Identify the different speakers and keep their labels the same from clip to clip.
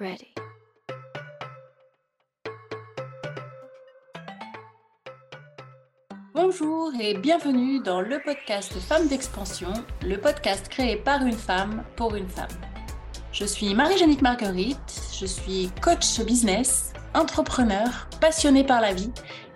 Speaker 1: ready.
Speaker 2: Bonjour et bienvenue dans le podcast Femmes d'expansion, le podcast créé par une femme pour une femme. Je suis Marie-Jeannick Marguerite, je suis coach business, entrepreneur, passionnée par la vie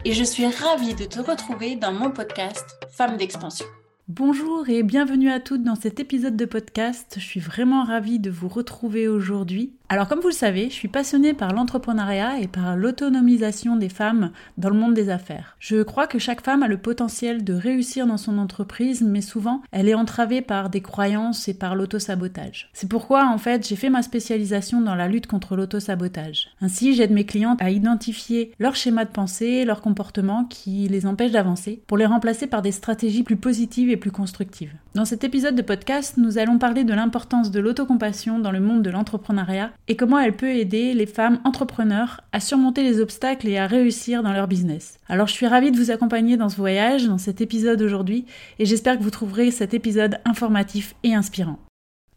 Speaker 2: et je suis ravie de te retrouver dans mon podcast Femmes d'expansion.
Speaker 3: Bonjour et bienvenue à toutes dans cet épisode de podcast. Je suis vraiment ravie de vous retrouver aujourd'hui. Alors comme vous le savez, je suis passionnée par l'entrepreneuriat et par l'autonomisation des femmes dans le monde des affaires. Je crois que chaque femme a le potentiel de réussir dans son entreprise, mais souvent elle est entravée par des croyances et par l'autosabotage. C'est pourquoi en fait j'ai fait ma spécialisation dans la lutte contre l'autosabotage. Ainsi j'aide mes clientes à identifier leur schéma de pensée, leur comportement qui les empêche d'avancer, pour les remplacer par des stratégies plus positives et plus constructives. Dans cet épisode de podcast, nous allons parler de l'importance de l'autocompassion dans le monde de l'entrepreneuriat et comment elle peut aider les femmes entrepreneurs à surmonter les obstacles et à réussir dans leur business. Alors je suis ravie de vous accompagner dans ce voyage, dans cet épisode aujourd'hui, et j'espère que vous trouverez cet épisode informatif et inspirant.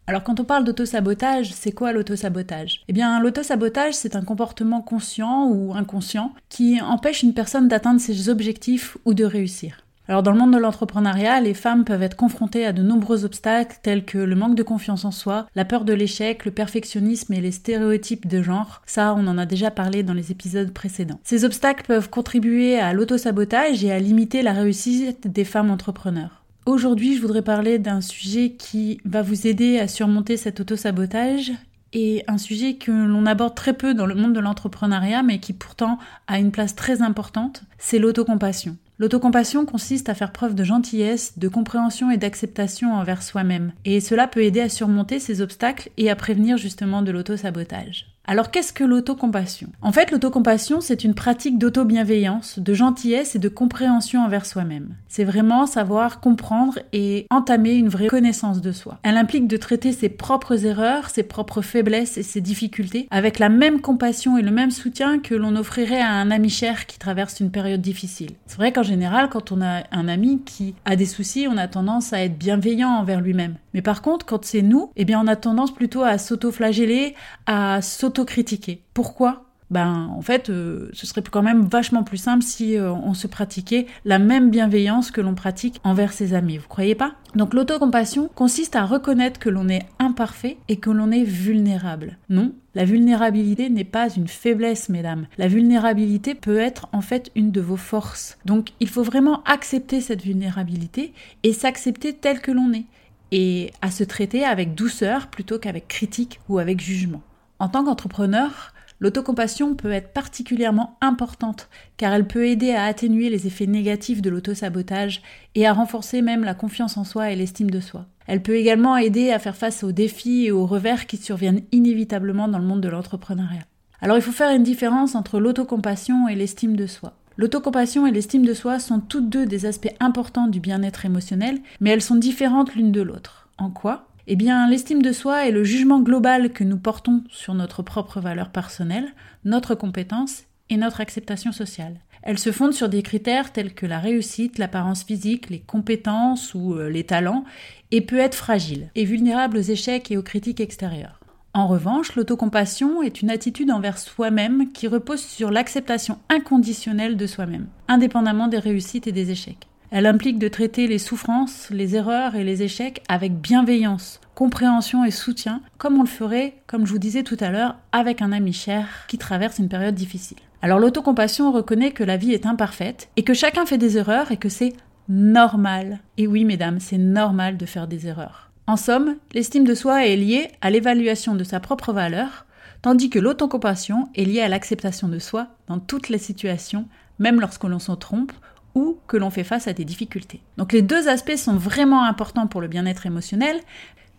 Speaker 3: Alors quand on parle d'autosabotage, c'est quoi l'autosabotage? Eh bien l'autosabotage, c'est un comportement conscient ou inconscient qui empêche une personne d'atteindre ses objectifs ou de réussir. Alors dans le monde de l'entrepreneuriat, les femmes peuvent être confrontées à de nombreux obstacles tels que le manque de confiance en soi, la peur de l'échec, le perfectionnisme et les stéréotypes de genre. Ça, on en a déjà parlé dans les épisodes précédents. Ces obstacles peuvent contribuer à l'autosabotage et à limiter la réussite des femmes entrepreneurs. Aujourd'hui, je voudrais parler d'un sujet qui va vous aider à surmonter cet autosabotage et un sujet que l'on aborde très peu dans le monde de l'entrepreneuriat mais qui pourtant a une place très importante, c'est l'autocompassion. L'autocompassion consiste à faire preuve de gentillesse, de compréhension et d'acceptation envers soi-même. Et cela peut aider à surmonter ces obstacles et à prévenir justement de l'autosabotage. Alors qu'est-ce que l'autocompassion? En fait, l'autocompassion, c'est une pratique d'auto-bienveillance, de gentillesse et de compréhension envers soi-même. C'est vraiment savoir comprendre et entamer une vraie connaissance de soi. Elle implique de traiter ses propres erreurs, ses propres faiblesses et ses difficultés avec la même compassion et le même soutien que l'on offrirait à un ami cher qui traverse une période difficile. C'est vrai qu'en général, quand on a un ami qui a des soucis, on a tendance à être bienveillant envers lui-même. Mais par contre, quand c'est nous, eh bien on a tendance plutôt à s'auto-flageller, à Pourquoi? Ben en fait euh, ce serait quand même vachement plus simple si euh, on se pratiquait la même bienveillance que l'on pratique envers ses amis, vous croyez pas? Donc l'autocompassion consiste à reconnaître que l'on est imparfait et que l'on est vulnérable. Non, la vulnérabilité n'est pas une faiblesse, mesdames. La vulnérabilité peut être en fait une de vos forces. Donc il faut vraiment accepter cette vulnérabilité et s'accepter tel que l'on est et à se traiter avec douceur plutôt qu'avec critique ou avec jugement. En tant qu'entrepreneur, l'autocompassion peut être particulièrement importante car elle peut aider à atténuer les effets négatifs de l'autosabotage et à renforcer même la confiance en soi et l'estime de soi. Elle peut également aider à faire face aux défis et aux revers qui surviennent inévitablement dans le monde de l'entrepreneuriat. Alors il faut faire une différence entre l'autocompassion et l'estime de soi. L'autocompassion et l'estime de soi sont toutes deux des aspects importants du bien-être émotionnel, mais elles sont différentes l'une de l'autre. En quoi? Eh bien, l'estime de soi est le jugement global que nous portons sur notre propre valeur personnelle, notre compétence et notre acceptation sociale. Elle se fonde sur des critères tels que la réussite, l'apparence physique, les compétences ou euh, les talents, et peut être fragile et vulnérable aux échecs et aux critiques extérieures. En revanche, l'autocompassion est une attitude envers soi-même qui repose sur l'acceptation inconditionnelle de soi-même, indépendamment des réussites et des échecs. Elle implique de traiter les souffrances, les erreurs et les échecs avec bienveillance, compréhension et soutien, comme on le ferait, comme je vous disais tout à l'heure, avec un ami cher qui traverse une période difficile. Alors l'autocompassion reconnaît que la vie est imparfaite et que chacun fait des erreurs et que c'est normal. Et oui, mesdames, c'est normal de faire des erreurs. En somme, l'estime de soi est liée à l'évaluation de sa propre valeur, tandis que l'autocompassion est liée à l'acceptation de soi dans toutes les situations, même lorsque l'on s'en trompe ou que l'on fait face à des difficultés. Donc les deux aspects sont vraiment importants pour le bien-être émotionnel,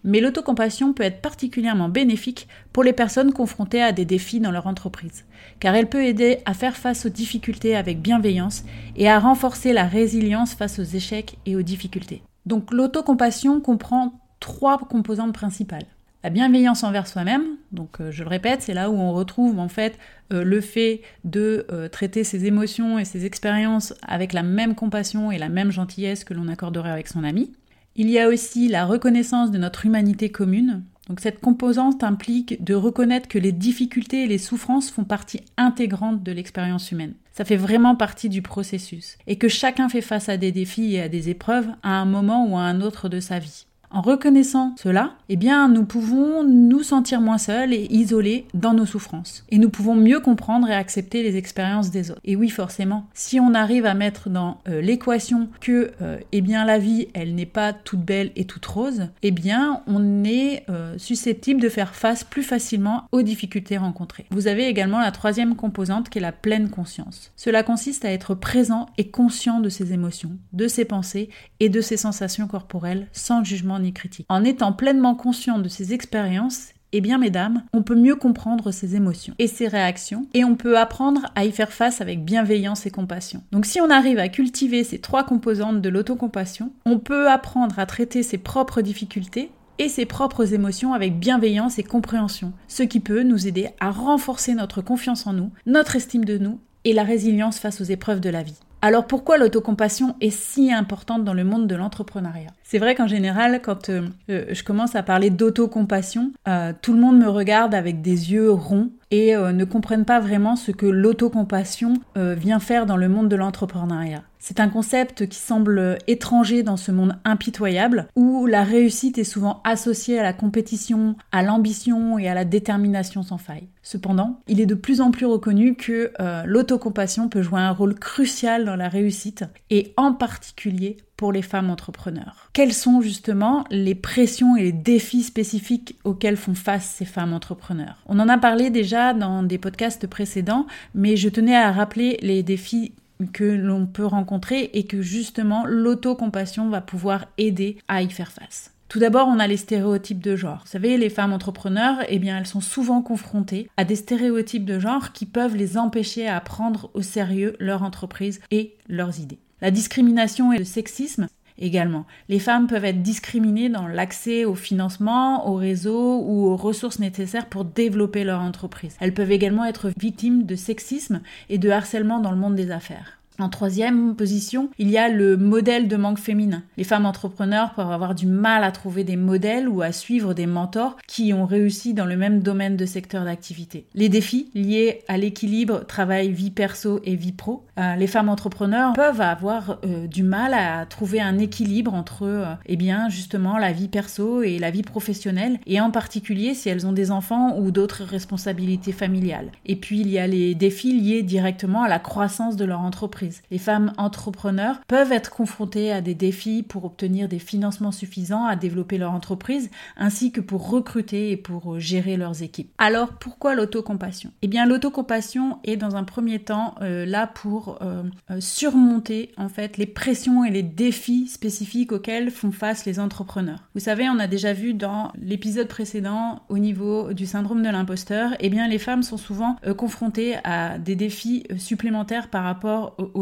Speaker 3: mais l'autocompassion peut être particulièrement bénéfique pour les personnes confrontées à des défis dans leur entreprise, car elle peut aider à faire face aux difficultés avec bienveillance et à renforcer la résilience face aux échecs et aux difficultés. Donc l'autocompassion comprend trois composantes principales. La bienveillance envers soi-même, donc euh, je le répète, c'est là où on retrouve en fait euh, le fait de euh, traiter ses émotions et ses expériences avec la même compassion et la même gentillesse que l'on accorderait avec son ami. Il y a aussi la reconnaissance de notre humanité commune, Donc cette composante implique de reconnaître que les difficultés et les souffrances font partie intégrante de l'expérience humaine. Ça fait vraiment partie du processus. Et que chacun fait face à des défis et à des épreuves à un moment ou à un autre de sa vie. En reconnaissant cela, eh bien, nous pouvons nous sentir moins seuls et isolés dans nos souffrances. Et nous pouvons mieux comprendre et accepter les expériences des autres. Et oui, forcément, si on arrive à mettre dans euh, l'équation que, euh, eh bien, la vie, elle n'est pas toute belle et toute rose, eh bien, on est euh, susceptible de faire face plus facilement aux difficultés rencontrées. Vous avez également la troisième composante qui est la pleine conscience. Cela consiste à être présent et conscient de ses émotions, de ses pensées et de ses sensations corporelles sans jugement ni critique. En étant pleinement conscient de ces expériences, eh bien, mesdames, on peut mieux comprendre ses émotions et ses réactions, et on peut apprendre à y faire face avec bienveillance et compassion. Donc, si on arrive à cultiver ces trois composantes de l'autocompassion, on peut apprendre à traiter ses propres difficultés et ses propres émotions avec bienveillance et compréhension, ce qui peut nous aider à renforcer notre confiance en nous, notre estime de nous et la résilience face aux épreuves de la vie. Alors pourquoi l'autocompassion est si importante dans le monde de l'entrepreneuriat? C'est vrai qu'en général, quand euh, euh, je commence à parler d'autocompassion, euh, tout le monde me regarde avec des yeux ronds et ne comprennent pas vraiment ce que l'autocompassion vient faire dans le monde de l'entrepreneuriat. C'est un concept qui semble étranger dans ce monde impitoyable où la réussite est souvent associée à la compétition, à l'ambition et à la détermination sans faille. Cependant, il est de plus en plus reconnu que euh, l'autocompassion peut jouer un rôle crucial dans la réussite et en particulier pour les femmes entrepreneurs. Quelles sont justement les pressions et les défis spécifiques auxquels font face ces femmes entrepreneurs? On en a parlé déjà dans des podcasts précédents, mais je tenais à rappeler les défis que l'on peut rencontrer et que justement l'autocompassion va pouvoir aider à y faire face. Tout d'abord, on a les stéréotypes de genre. Vous savez, les femmes entrepreneurs, eh bien, elles sont souvent confrontées à des stéréotypes de genre qui peuvent les empêcher à prendre au sérieux leur entreprise et leurs idées. La discrimination et le sexisme également. Les femmes peuvent être discriminées dans l'accès au financement, au réseau ou aux ressources nécessaires pour développer leur entreprise. Elles peuvent également être victimes de sexisme et de harcèlement dans le monde des affaires. En troisième position, il y a le modèle de manque féminin. Les femmes entrepreneurs peuvent avoir du mal à trouver des modèles ou à suivre des mentors qui ont réussi dans le même domaine de secteur d'activité. Les défis liés à l'équilibre travail-vie perso et vie pro. Euh, les femmes entrepreneurs peuvent avoir euh, du mal à trouver un équilibre entre euh, eh bien justement la vie perso et la vie professionnelle et en particulier si elles ont des enfants ou d'autres responsabilités familiales. Et puis il y a les défis liés directement à la croissance de leur entreprise les femmes entrepreneurs peuvent être confrontées à des défis pour obtenir des financements suffisants à développer leur entreprise, ainsi que pour recruter et pour euh, gérer leurs équipes. Alors pourquoi l'autocompassion? Eh bien l'autocompassion est dans un premier temps euh, là pour euh, surmonter en fait les pressions et les défis spécifiques auxquels font face les entrepreneurs. Vous savez, on a déjà vu dans l'épisode précédent au niveau du syndrome de l'imposteur, eh bien les femmes sont souvent confrontées à des défis supplémentaires par rapport aux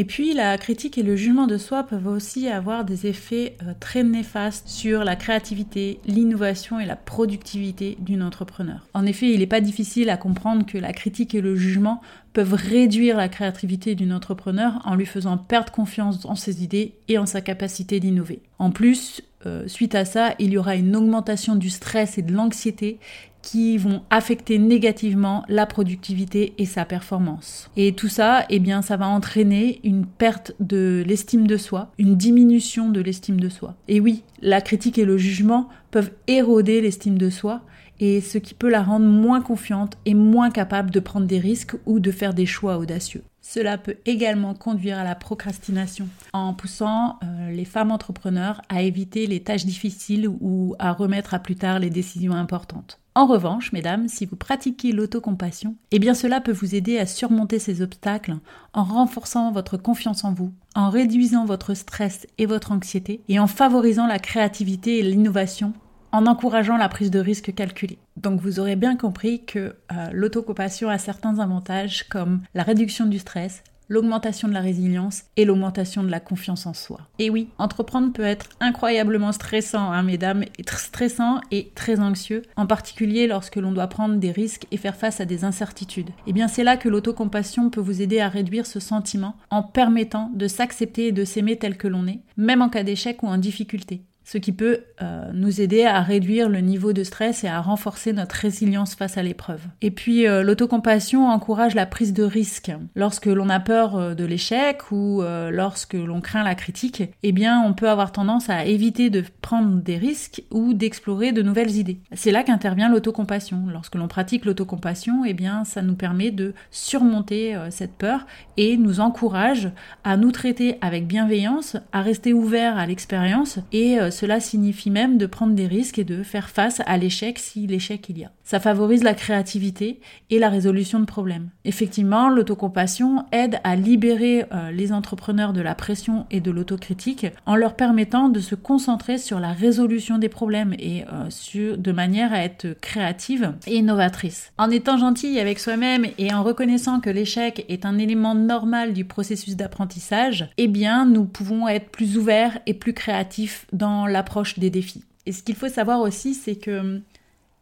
Speaker 3: Et puis la critique et le jugement de soi peuvent aussi avoir des effets euh, très néfastes sur la créativité, l'innovation et la productivité d'une entrepreneur. En effet, il n'est pas difficile à comprendre que la critique et le jugement peuvent réduire la créativité d'une entrepreneur en lui faisant perdre confiance en ses idées et en sa capacité d'innover. En plus, euh, suite à ça, il y aura une augmentation du stress et de l'anxiété qui vont affecter négativement la productivité et sa performance. Et tout ça, eh bien, ça va entraîner une perte de l'estime de soi, une diminution de l'estime de soi. Et oui, la critique et le jugement peuvent éroder l'estime de soi et ce qui peut la rendre moins confiante et moins capable de prendre des risques ou de faire des choix audacieux. Cela peut également conduire à la procrastination en poussant euh, les femmes entrepreneurs à éviter les tâches difficiles ou à remettre à plus tard les décisions importantes. En revanche, mesdames, si vous pratiquez l'autocompassion, eh bien cela peut vous aider à surmonter ces obstacles en renforçant votre confiance en vous, en réduisant votre stress et votre anxiété et en favorisant la créativité et l'innovation en encourageant la prise de risque calculée. Donc vous aurez bien compris que euh, l'autocompassion a certains avantages comme la réduction du stress, l'augmentation de la résilience et l'augmentation de la confiance en soi. Et oui, entreprendre peut être incroyablement stressant, hein, mesdames, stressant et très anxieux, en particulier lorsque l'on doit prendre des risques et faire face à des incertitudes. Et eh bien c'est là que l'autocompassion peut vous aider à réduire ce sentiment en permettant de s'accepter et de s'aimer tel que l'on est, même en cas d'échec ou en difficulté. Ce qui peut euh, nous aider à réduire le niveau de stress et à renforcer notre résilience face à l'épreuve. Et puis euh, l'autocompassion encourage la prise de risque. Lorsque l'on a peur euh, de l'échec ou lorsque l'on craint la critique, eh bien on peut avoir tendance à éviter de prendre des risques ou d'explorer de nouvelles idées. C'est là qu'intervient l'autocompassion. Lorsque l'on pratique l'autocompassion, eh bien ça nous permet de surmonter cette peur et nous encourage à nous traiter avec bienveillance, à rester ouvert à l'expérience et cela signifie même de prendre des risques et de faire face à l'échec si l'échec il y a. Ça favorise la créativité et la résolution de problèmes. Effectivement, l'autocompassion aide à libérer euh, les entrepreneurs de la pression et de l'autocritique en leur permettant de se concentrer sur la résolution des problèmes et euh, sur, de manière à être créative et innovatrice. En étant gentil avec soi-même et en reconnaissant que l'échec est un élément normal du processus d'apprentissage, eh bien, nous pouvons être plus ouverts et plus créatifs dans l'approche des défis. Et ce qu'il faut savoir aussi, c'est que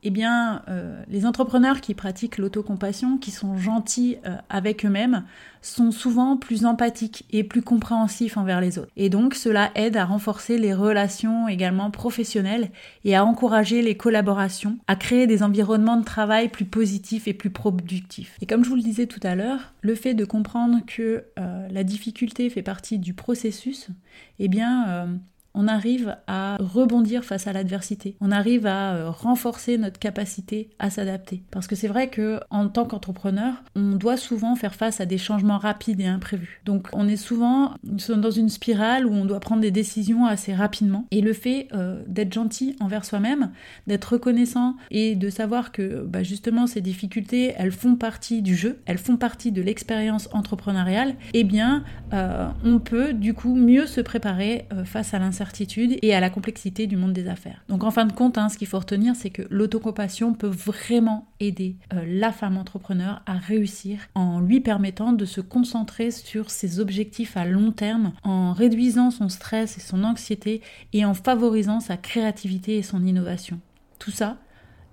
Speaker 3: eh bien, euh, les entrepreneurs qui pratiquent l'autocompassion, qui sont gentils euh, avec eux-mêmes, sont souvent plus empathiques et plus compréhensifs envers les autres. Et donc, cela aide à renforcer les relations également professionnelles et à encourager les collaborations, à créer des environnements de travail plus positifs et plus productifs. Et comme je vous le disais tout à l'heure, le fait de comprendre que euh, la difficulté fait partie du processus, eh bien, on arrive à rebondir face à l'adversité. On arrive à euh, renforcer notre capacité à s'adapter. Parce que c'est vrai que en tant qu'entrepreneur, on doit souvent faire face à des changements rapides et imprévus. Donc on est souvent dans une spirale où on doit prendre des décisions assez rapidement. Et le fait euh, d'être gentil envers soi-même, d'être reconnaissant et de savoir que bah, justement ces difficultés, elles font partie du jeu, elles font partie de l'expérience entrepreneuriale, eh bien euh, on peut du coup mieux se préparer face à l'incertitude et à la complexité du monde des affaires. Donc en fin de compte, hein, ce qu'il faut retenir, c'est que l'autocompassion peut vraiment aider euh, la femme entrepreneur à réussir en lui permettant de se concentrer sur ses objectifs à long terme, en réduisant son stress et son anxiété et en favorisant sa créativité et son innovation. Tout ça,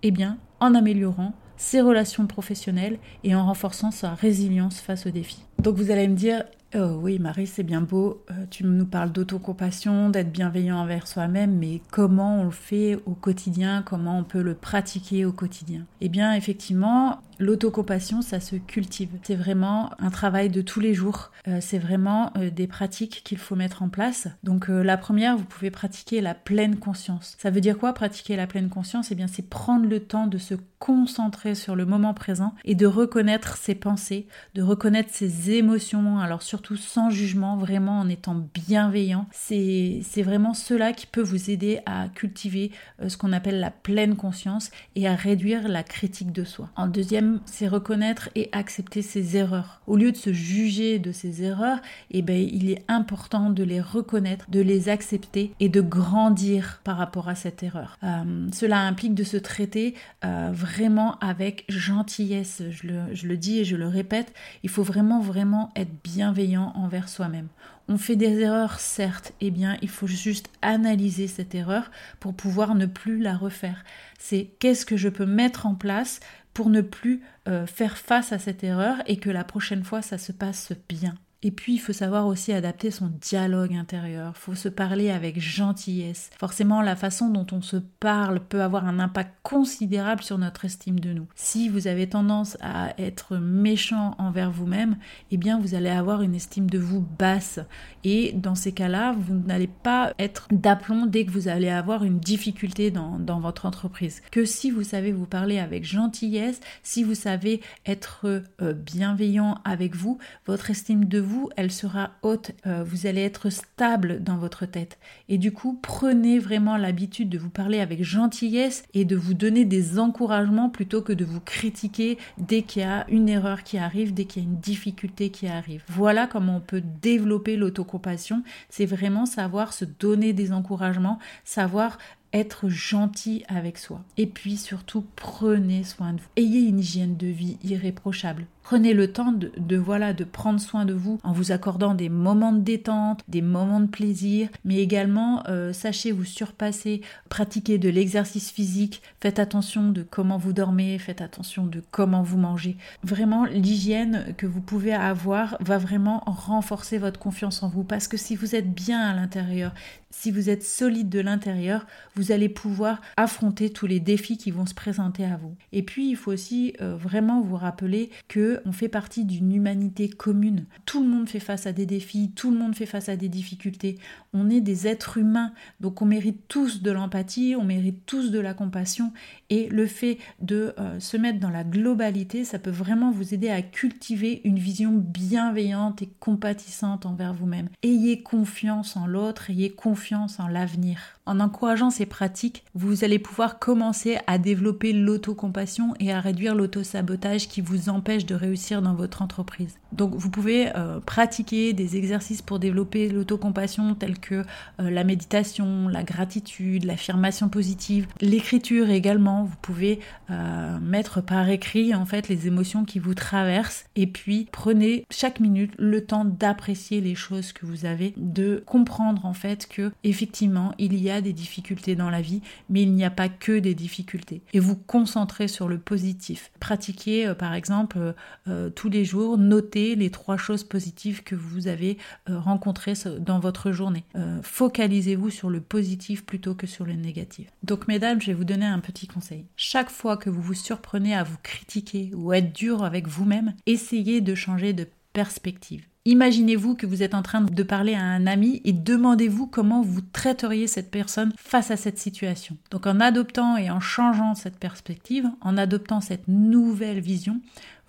Speaker 3: eh bien, en améliorant ses relations professionnelles et en renforçant sa résilience face aux défis. Donc vous allez me dire, Oh oui, Marie, c'est bien beau. Euh, tu nous parles d'autocompassion, d'être bienveillant envers soi-même, mais comment on le fait au quotidien? Comment on peut le pratiquer au quotidien? Eh bien, effectivement, L'autocompassion, ça se cultive. C'est vraiment un travail de tous les jours. Euh, c'est vraiment euh, des pratiques qu'il faut mettre en place. Donc la première, vous pouvez pratiquer la pleine conscience. Ça veut dire quoi pratiquer la pleine conscience? Eh bien, c'est prendre le temps de se concentrer sur le moment présent et de reconnaître ses pensées, de reconnaître ses émotions. Alors surtout sans jugement, vraiment en étant bienveillant. C'est vraiment cela qui peut vous aider à cultiver ce qu'on appelle la pleine conscience et à réduire la critique de soi. En deuxième c'est reconnaître et accepter ses erreurs. Au lieu de se juger de ses erreurs, eh ben, il est important de les reconnaître, de les accepter et de grandir par rapport à cette erreur. Euh, cela implique de se traiter euh, vraiment avec gentillesse. Je le, je le dis et je le répète, il faut vraiment, vraiment être bienveillant envers soi-même. On fait des erreurs, certes, eh bien, il faut juste analyser cette erreur pour pouvoir ne plus la refaire. C'est qu'est-ce que je peux mettre en place pour ne plus euh, faire face à cette erreur et que la prochaine fois ça se passe bien. Et puis, il faut savoir aussi adapter son dialogue intérieur. Il faut se parler avec gentillesse. Forcément, la façon dont on se parle peut avoir un impact considérable sur notre estime de nous. Si vous avez tendance à être méchant envers vous-même, eh bien, vous allez avoir une estime de vous basse. Et dans ces cas-là, vous n'allez pas être d'aplomb dès que vous allez avoir une difficulté dans, dans votre entreprise. Que si vous savez vous parler avec gentillesse, si vous savez être euh, bienveillant avec vous, votre estime de vous elle sera haute, euh, vous allez être stable dans votre tête. Et du coup, prenez vraiment l'habitude de vous parler avec gentillesse et de vous donner des encouragements plutôt que de vous critiquer dès qu'il y a une erreur qui arrive, dès qu'il y a une difficulté qui arrive. Voilà comment on peut développer l'autocompassion. C'est vraiment savoir se donner des encouragements, savoir être gentil avec soi. Et puis surtout, prenez soin de vous. Ayez une hygiène de vie irréprochable. Prenez le temps de, voilà de prendre soin de vous en vous accordant des moments de détente, des moments de plaisir, mais également euh, sachez vous surpasser, pratiquez de l'exercice physique, faites attention de comment vous dormez, faites attention de comment vous mangez. Vraiment l'hygiène que vous pouvez avoir va vraiment renforcer votre confiance en vous parce que si vous êtes bien à l'intérieur, si vous êtes solide de l'intérieur, vous allez pouvoir affronter tous les défis qui vont se présenter à vous. Et puis, il faut aussi euh, vraiment vous rappeler que on fait partie d'une humanité commune. Tout le monde fait face à des défis, tout le monde fait face à des difficultés. On est des êtres humains, donc on mérite tous de l'empathie, on mérite tous de la compassion. Et le fait de euh, se mettre dans la globalité, ça peut vraiment vous aider à cultiver une vision bienveillante et compatissante envers vous-même. Ayez confiance en l'autre, ayez confiance en l'avenir. En encourageant ces pratiques, vous allez pouvoir commencer à développer l'autocompassion et à réduire l'autosabotage qui vous empêche de réussir dans votre entreprise. Donc vous pouvez euh, pratiquer des exercices pour développer l'autocompassion tels que euh, la méditation, la gratitude, l'affirmation positive, l'écriture également. Vous pouvez euh, mettre par écrit en fait les émotions qui vous traversent et puis prenez chaque minute le temps d'apprécier les choses que vous avez, de comprendre en fait que effectivement, il y a des difficultés dans la vie, mais il n'y a pas que des difficultés. Et vous concentrez sur le positif. Pratiquez, euh, par exemple, euh, tous les jours, notez les trois choses positives que vous avez rencontrées dans votre journée. Focalisez-vous sur le positif plutôt que sur le négatif. Donc, mesdames, je vais vous donner un petit conseil. Chaque fois que vous vous surprenez à vous critiquer ou être dur avec vous-même, essayez de changer de perspective. Imaginez-vous que vous êtes en train de parler à un ami et demandez-vous comment vous traiteriez cette personne face à cette situation. Donc en adoptant et en changeant cette perspective, en adoptant cette nouvelle vision,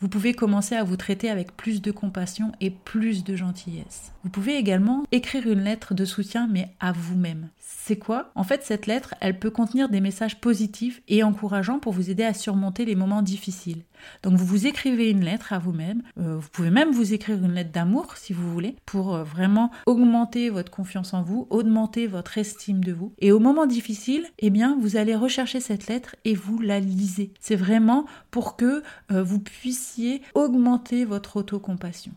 Speaker 3: vous pouvez commencer à vous traiter avec plus de compassion et plus de gentillesse. Vous pouvez également écrire une lettre de soutien mais à vous-même. C'est quoi? En fait, cette lettre, elle peut contenir des messages positifs et encourageants pour vous aider à surmonter les moments difficiles. Donc vous vous écrivez une lettre à vous-même, euh, vous pouvez même vous écrire une lettre d'amour si vous voulez, pour euh, vraiment augmenter votre confiance en vous, augmenter votre estime de vous. Et au moment difficile, eh bien, vous allez rechercher cette lettre et vous la lisez. C'est vraiment pour que euh, vous puissiez augmenter votre autocompassion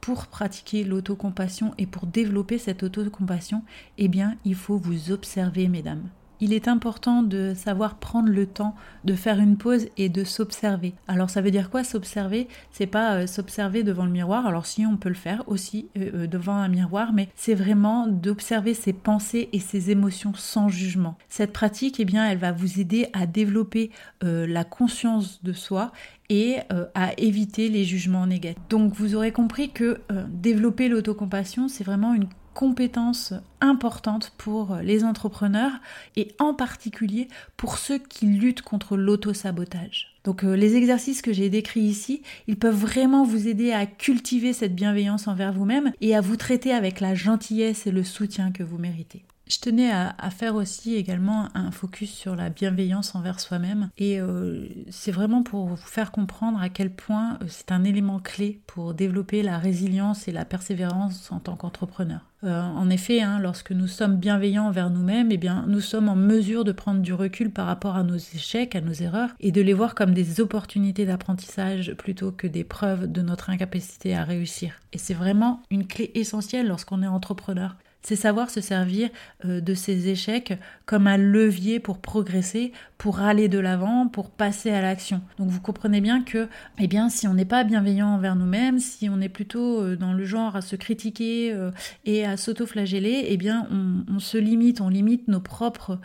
Speaker 3: pour pratiquer l'autocompassion et pour développer cette autocompassion, eh bien, il faut vous observer, mesdames il est important de savoir prendre le temps de faire une pause et de s'observer. Alors ça veut dire quoi s'observer? C'est pas euh, s'observer devant le miroir. Alors si on peut le faire aussi euh, euh, devant un miroir, mais c'est vraiment d'observer ses pensées et ses émotions sans jugement. Cette pratique, eh bien, elle va vous aider à développer la conscience de soi et à éviter les jugements négatifs. Donc vous aurez compris que développer l'autocompassion, c'est vraiment une compétence importante pour les entrepreneurs et en particulier pour ceux qui luttent contre l'autosabotage. Donc euh, les exercices que j'ai décrits ici, ils peuvent vraiment vous aider à cultiver cette bienveillance envers vous-même et à vous traiter avec la gentillesse et le soutien que vous méritez. Je tenais à, faire aussi également un focus sur la bienveillance envers soi-même et euh, c'est vraiment pour vous faire comprendre à quel point euh, c'est un élément clé pour développer la résilience et la persévérance en tant qu'entrepreneur. Euh, en effet, hein, lorsque nous sommes bienveillants envers nous-mêmes, eh bien, nous sommes en mesure de prendre du recul par rapport à nos échecs, à nos erreurs, et de les voir comme des opportunités d'apprentissage plutôt que des preuves de notre incapacité à réussir. Et c'est vraiment une clé essentielle lorsqu'on est entrepreneur c'est savoir se servir euh, de ces échecs comme un levier pour progresser, pour aller de l'avant, pour passer à l'action. Donc vous comprenez bien que, eh bien, si on n'est pas bienveillant envers nous-mêmes, si on est plutôt euh, dans le genre à se critiquer euh, et à s'auto-flageller, eh bien, on, se limite, on limite nos propres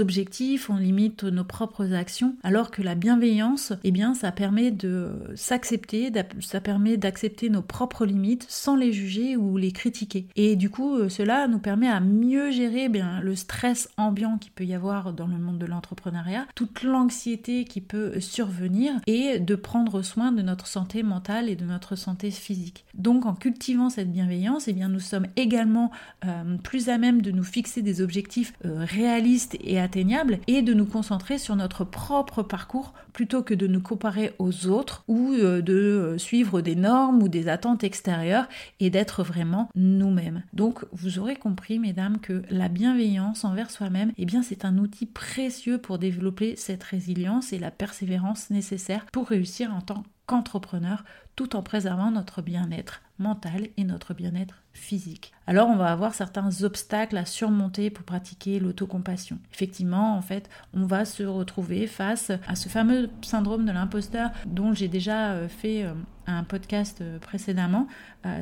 Speaker 3: objectifs, on limite nos propres actions, alors que la bienveillance, eh bien, ça permet de s'accepter, ça permet d'accepter nos propres limites sans les juger ou les critiquer. Et du coup, cela nous permet à mieux gérer bien, le stress ambiant qui peut y avoir dans le monde de l'entrepreneuriat, toute l'anxiété qui peut survenir et de prendre soin de notre santé mentale et de notre santé physique. Donc en cultivant cette bienveillance, eh bien, nous sommes également euh, plus à même de nous fixer des objectifs euh, réalistes et atteignables et de nous concentrer sur notre propre parcours plutôt que de nous comparer aux autres ou euh, de suivre des normes ou des attentes extérieures et d'être vraiment nous-mêmes. Donc vous aurez compris, mesdames, que la bienveillance envers soi-même, eh bien, c'est un outil précieux pour développer cette résilience et la persévérance nécessaire pour réussir en tant qu'entrepreneur tout en préservant notre bien-être mental et notre bien-être physique. Alors on va avoir certains obstacles à surmonter pour pratiquer l'autocompassion. Effectivement, en fait, on va se retrouver face à ce fameux syndrome de l'imposteur dont j'ai déjà euh, fait euh, un podcast euh, précédemment.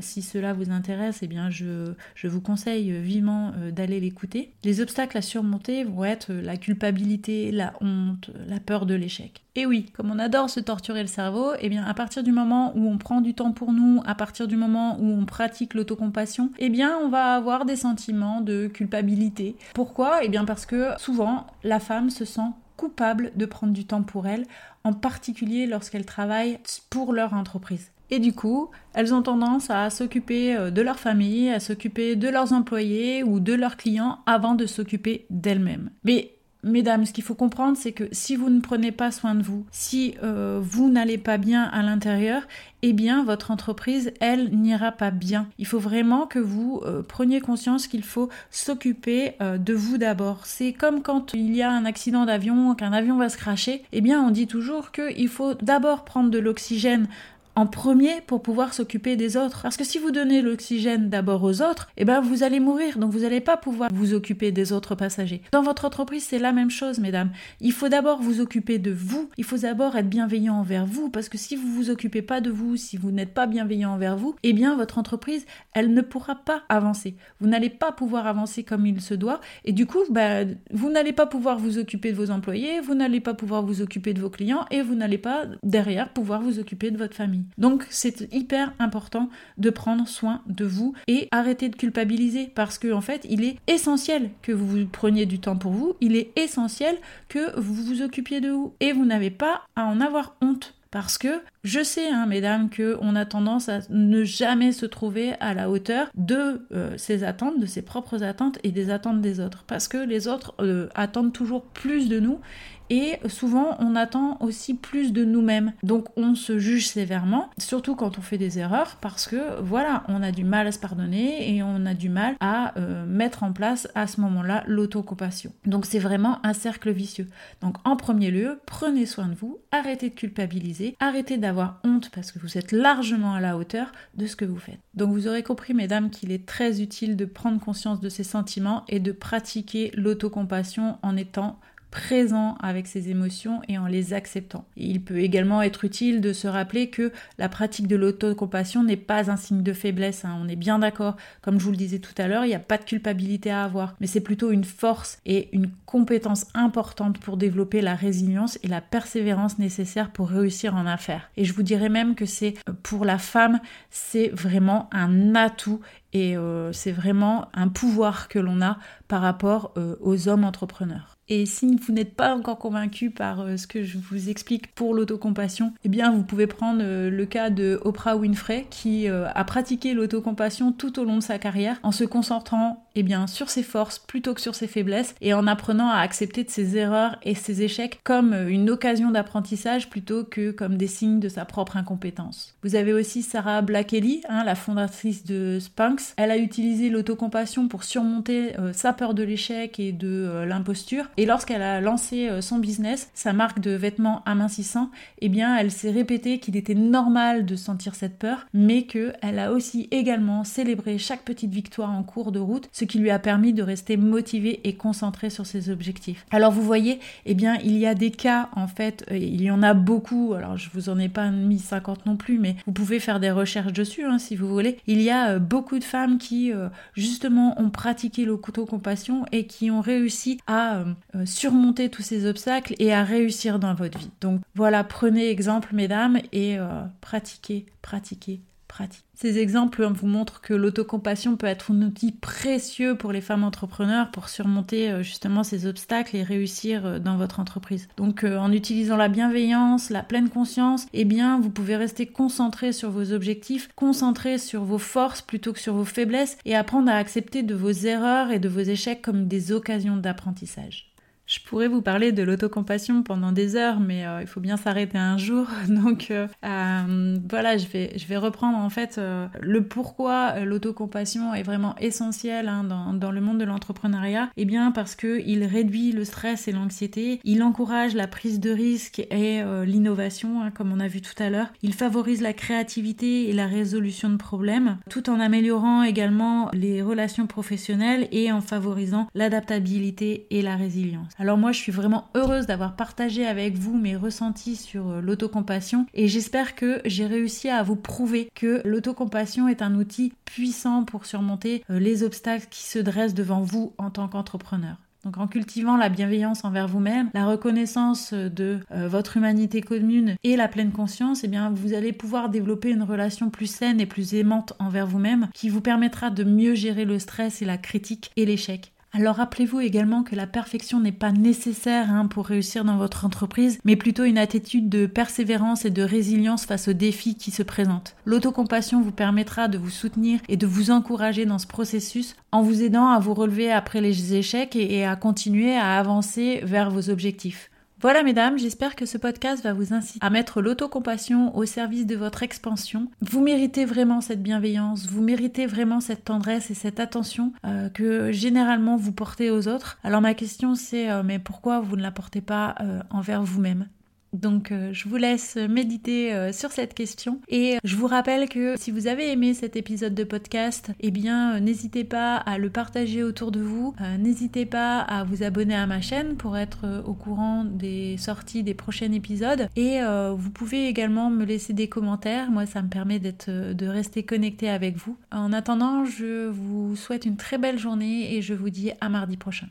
Speaker 3: si cela vous intéresse, eh bien je, je vous conseille vivement d'aller l'écouter. Les obstacles à surmonter vont être la culpabilité, la honte, la peur de l'échec. Et oui, comme on adore se torturer le cerveau, eh bien à partir du moment où on prend du temps pour nous, à partir du moment où on pratique l'autocompassion, eh bien on va avoir des sentiments de culpabilité. Pourquoi? Eh bien parce que souvent la femme se sent coupable de prendre du temps pour elle, en particulier lorsqu'elle travaille pour leur entreprise. Et du coup, elles ont tendance à s'occuper euh, de leur famille, à s'occuper de leurs employés ou de leurs clients avant de s'occuper d'elles-mêmes. Mais Mesdames, ce qu'il faut comprendre, c'est que si vous ne prenez pas soin de vous, si euh, vous n'allez pas bien à l'intérieur, eh bien votre entreprise, elle, n'ira pas bien. Il faut vraiment que vous euh, preniez conscience qu'il faut s'occuper euh, de vous d'abord. C'est comme quand il y a un accident d'avion, qu'un avion va se cracher, eh bien on dit toujours qu'il faut d'abord prendre de l'oxygène en premier pour pouvoir s'occuper des autres. Parce que si vous donnez l'oxygène d'abord aux autres, eh ben vous allez mourir, donc vous n'allez pas pouvoir vous occuper des autres passagers. Dans votre entreprise, c'est la même chose, mesdames. Il faut d'abord vous occuper de vous, il faut d'abord être bienveillant envers vous, parce que si vous vous occupez pas de vous, si vous n'êtes pas bienveillant envers vous, eh bien votre entreprise, elle ne pourra pas avancer. Vous n'allez pas pouvoir avancer comme il se doit, et du coup, bah, vous n'allez pas pouvoir vous occuper de vos employés, vous n'allez pas pouvoir vous occuper de vos clients, et vous n'allez pas derrière pouvoir vous occuper de votre famille. Donc c'est hyper important de prendre soin de vous et arrêter de culpabiliser parce qu'en en fait, il est essentiel que vous preniez du temps pour vous, il est essentiel que vous vous occupiez de vous et vous n'avez pas à en avoir honte. Parce que je sais, hein, mesdames, qu'on a tendance à ne jamais se trouver à la hauteur de euh, ses attentes, de ses propres attentes et des attentes des autres. Parce que les autres euh, attendent toujours plus de nous et souvent on attend aussi plus de nous-mêmes. Donc on se juge sévèrement, surtout quand on fait des erreurs, parce que voilà, on a du mal à se pardonner et on a du mal à euh, mettre en place à ce moment-là l'autocompassion. Donc c'est vraiment un cercle vicieux. Donc en premier lieu, prenez soin de vous, arrêtez de culpabiliser, arrêtez d'avoir honte parce que vous êtes largement à la hauteur de ce que vous faites. Donc vous aurez compris, mesdames, qu'il est très utile de prendre conscience de ces sentiments et de pratiquer l'autocompassion en étant présent avec ses émotions et en les acceptant. il peut également être utile de se rappeler que la pratique de l'autocompassion n'est pas un signe de faiblesse, hein. on est bien d'accord. Comme je vous le disais tout à l'heure, il n'y a pas de culpabilité à avoir, mais c'est plutôt une force et une compétence importante pour développer la résilience et la persévérance nécessaires pour réussir en affaires. Et je vous dirais même que c'est pour la femme, c'est vraiment un atout et euh, c'est vraiment un pouvoir que l'on a par rapport euh, aux hommes entrepreneurs. Et si vous n'êtes pas encore convaincu par euh, ce que je vous explique pour l'autocompassion, eh bien vous pouvez prendre euh, le cas de Oprah Winfrey qui euh, a pratiqué l'autocompassion tout au long de sa carrière en se concentrant eh bien, sur ses forces plutôt que sur ses faiblesses et en apprenant à accepter de ses erreurs et ses échecs comme une occasion d'apprentissage plutôt que comme des signes de sa propre incompétence. Vous avez aussi Sarah Blackelly, hein, la fondatrice de Spanx. Elle a utilisé l'autocompassion pour surmonter sa peur de l'échec et de l'imposture et lorsqu'elle a lancé euh, son business, sa marque de vêtements amincissants, eh bien, elle s'est répété qu'il était normal de sentir cette peur, mais qu'elle a aussi également célébré chaque petite victoire en cours de route, ce qui lui a permis de rester motivée et concentrée sur ses objectifs. Alors vous voyez, eh bien, il y a des cas, en fait, euh, il y en a beaucoup, alors je vous en ai pas mis 50 non plus, mais vous pouvez faire des recherches dessus, hein, si vous voulez. Il y a euh, beaucoup de femmes qui, justement, ont pratiqué le couteau compassion et qui ont réussi à surmonter tous ces obstacles et à réussir dans votre vie. Donc voilà, prenez exemple mesdames et euh, pratiquez, pratiquez, pratiquez. Ces exemples vous montrent que l'autocompassion peut être un outil précieux pour les femmes entrepreneurs pour surmonter euh, justement ces obstacles et réussir dans votre entreprise. Donc en utilisant la bienveillance, la pleine conscience, eh bien vous pouvez rester concentré sur vos objectifs, concentré sur vos forces plutôt que sur vos faiblesses et apprendre à accepter de vos erreurs et de vos échecs comme des occasions d'apprentissage. Je pourrais vous parler de l'autocompassion pendant des heures, mais euh, il faut bien s'arrêter un jour. Donc euh, euh, voilà, je vais, je vais reprendre en fait le pourquoi l'autocompassion est vraiment essentielle hein, dans, dans, le monde de l'entrepreneuriat. Eh bien parce que il réduit le stress et l'anxiété, il encourage la prise de risque et l'innovation, hein, comme on a vu tout à l'heure. Il favorise la créativité et la résolution de problèmes, tout en améliorant également les relations professionnelles et en favorisant l'adaptabilité et la résilience. Alors moi, je suis vraiment heureuse d'avoir partagé avec vous mes ressentis sur euh, l'autocompassion et j'espère que j'ai réussi à vous prouver que l'autocompassion est un outil puissant pour surmonter euh, les obstacles qui se dressent devant vous en tant qu'entrepreneur. Donc en cultivant la bienveillance envers vous-même, la reconnaissance de euh, votre humanité commune et la pleine conscience, eh bien vous allez pouvoir développer une relation plus saine et plus aimante envers vous-même qui vous permettra de mieux gérer le stress et la critique et l'échec alors rappelez-vous également que la perfection n'est pas nécessaire hein, pour réussir dans votre entreprise, mais plutôt une attitude de persévérance et de résilience face aux défis qui se présentent. L'autocompassion vous permettra de vous soutenir et de vous encourager dans ce processus en vous aidant à vous relever après les échecs et à continuer à avancer vers vos objectifs. Voilà mesdames, j'espère que ce podcast va vous inciter à mettre l'autocompassion au service de votre expansion. Vous méritez vraiment cette bienveillance, vous méritez vraiment cette tendresse et cette attention euh, que généralement vous portez aux autres. Alors ma question c'est euh, mais pourquoi vous ne la portez pas euh, envers vous-même? Donc euh, je vous laisse méditer euh, sur cette question et je vous rappelle que si vous avez aimé cet épisode de podcast, eh bien euh, n'hésitez pas à le partager autour de vous, n'hésitez pas à vous abonner à ma chaîne pour être au courant des sorties des prochains épisodes et vous pouvez également me laisser des commentaires, moi ça me permet de rester connecté avec vous. En attendant, je vous souhaite une très belle journée et je vous dis à mardi prochain.